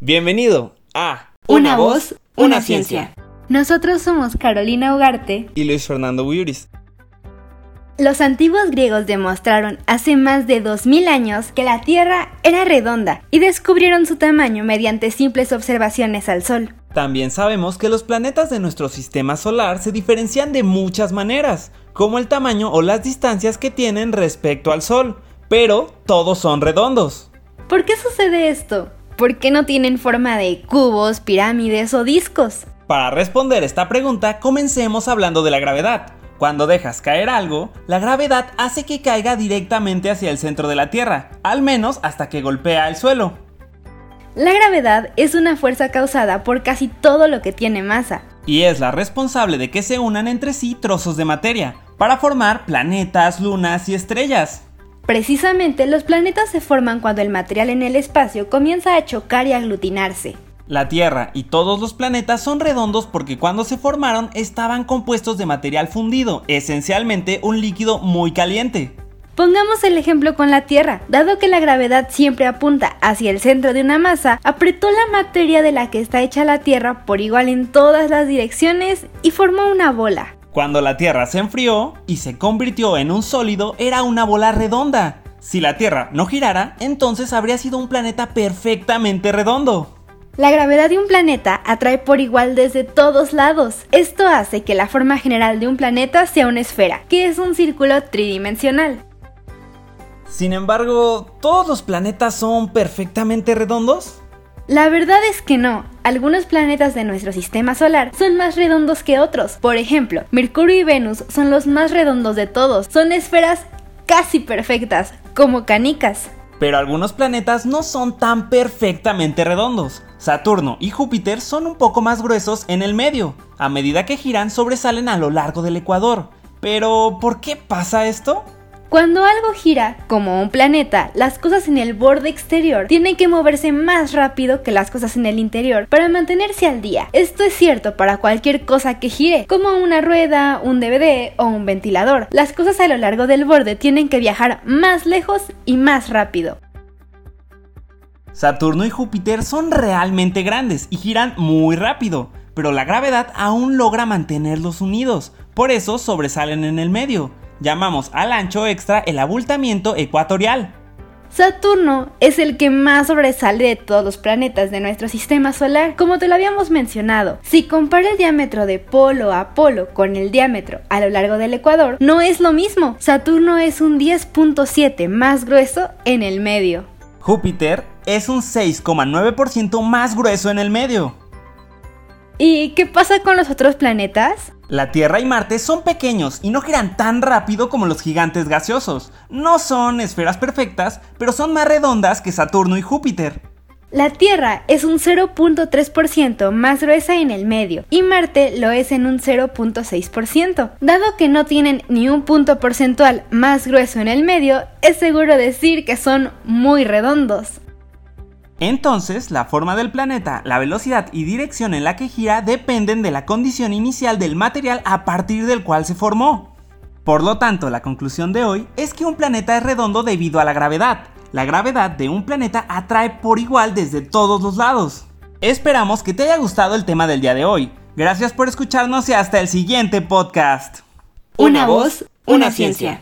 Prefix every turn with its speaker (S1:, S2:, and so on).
S1: Bienvenido a
S2: Una, voz, una, ciencia. Nosotros somos Carolina Ugarte
S1: y Luis Fernando Buyuris.
S2: Los antiguos griegos demostraron hace más de 2000 años que la Tierra era redonda y descubrieron su tamaño mediante simples observaciones al Sol.
S1: También sabemos que los planetas de nuestro sistema solar se diferencian de muchas maneras, como el tamaño o las distancias que tienen respecto al Sol, pero todos son redondos.
S2: ¿Por qué sucede esto? ¿Por qué no tienen forma de cubos, pirámides o discos?
S1: Para responder esta pregunta, comencemos hablando de la gravedad. Cuando dejas caer algo, la gravedad hace que caiga directamente hacia el centro de la Tierra, al menos hasta que golpea el suelo.
S2: La gravedad es una fuerza causada por casi todo lo que tiene masa.
S1: Y es la responsable de que se unan entre sí trozos de materia, para formar planetas, lunas y estrellas.
S2: Precisamente los planetas se forman cuando el material en el espacio comienza a chocar y aglutinarse.
S1: La Tierra y todos los planetas son redondos porque cuando se formaron estaban compuestos de material fundido, esencialmente un líquido muy caliente.
S2: Pongamos el ejemplo con la Tierra. Dado que la gravedad siempre apunta hacia el centro de una masa, apretó la materia de la que está hecha la Tierra por igual en todas las direcciones y formó una bola.
S1: Cuando la Tierra se enfrió y se convirtió en un sólido, era una bola redonda. Si la Tierra no girara, entonces habría sido un planeta perfectamente redondo.
S2: La gravedad de un planeta atrae por igual desde todos lados. Esto hace que la forma general de un planeta sea una esfera, que es un círculo tridimensional.
S1: Sin embargo, ¿todos los planetas son perfectamente redondos?
S2: La verdad es que no. Algunos planetas de nuestro sistema solar son más redondos que otros. Por ejemplo, Mercurio y Venus son los más redondos de todos. Son esferas casi perfectas, como canicas.
S1: Pero algunos planetas no son tan perfectamente redondos. Saturno y Júpiter son un poco más gruesos en el medio. A medida que giran sobresalen a lo largo del ecuador. Pero, ¿por qué pasa esto?
S2: Cuando algo gira, como un planeta, las cosas en el borde exterior tienen que moverse más rápido que las cosas en el interior para mantenerse al día. Esto es cierto para cualquier cosa que gire, como una rueda, un DVD o un ventilador. Las cosas a lo largo del borde tienen que viajar más lejos y más rápido.
S1: Saturno y Júpiter son realmente grandes y giran muy rápido, pero la gravedad aún logra mantenerlos unidos, por eso sobresalen en el medio. Llamamos al ancho extra el abultamiento ecuatorial.
S2: Saturno es el que más sobresale de todos los planetas de nuestro sistema solar, como te lo habíamos mencionado. Si compara el diámetro de polo a polo con el diámetro a lo largo del ecuador, no es lo mismo. Saturno es un 10.7 más grueso en el medio.
S1: Júpiter es un 6,9% más grueso en el medio.
S2: ¿Y qué pasa con los otros planetas?
S1: La Tierra y Marte son pequeños y no giran tan rápido como los gigantes gaseosos. No son esferas perfectas, pero son más redondas que Saturno y Júpiter.
S2: La Tierra es un 0.3% más gruesa en el medio y Marte lo es en un 0.6%. Dado que no tienen ni un punto porcentual más grueso en el medio, es seguro decir que son muy redondos.
S1: Entonces, la forma del planeta, la velocidad y dirección en la que gira dependen de la condición inicial del material a partir del cual se formó. Por lo tanto, la conclusión de hoy es que un planeta es redondo debido a la gravedad. La gravedad de un planeta atrae por igual desde todos los lados. Esperamos que te haya gustado el tema del día de hoy. Gracias por escucharnos y hasta el siguiente podcast.
S2: Una voz, una ciencia.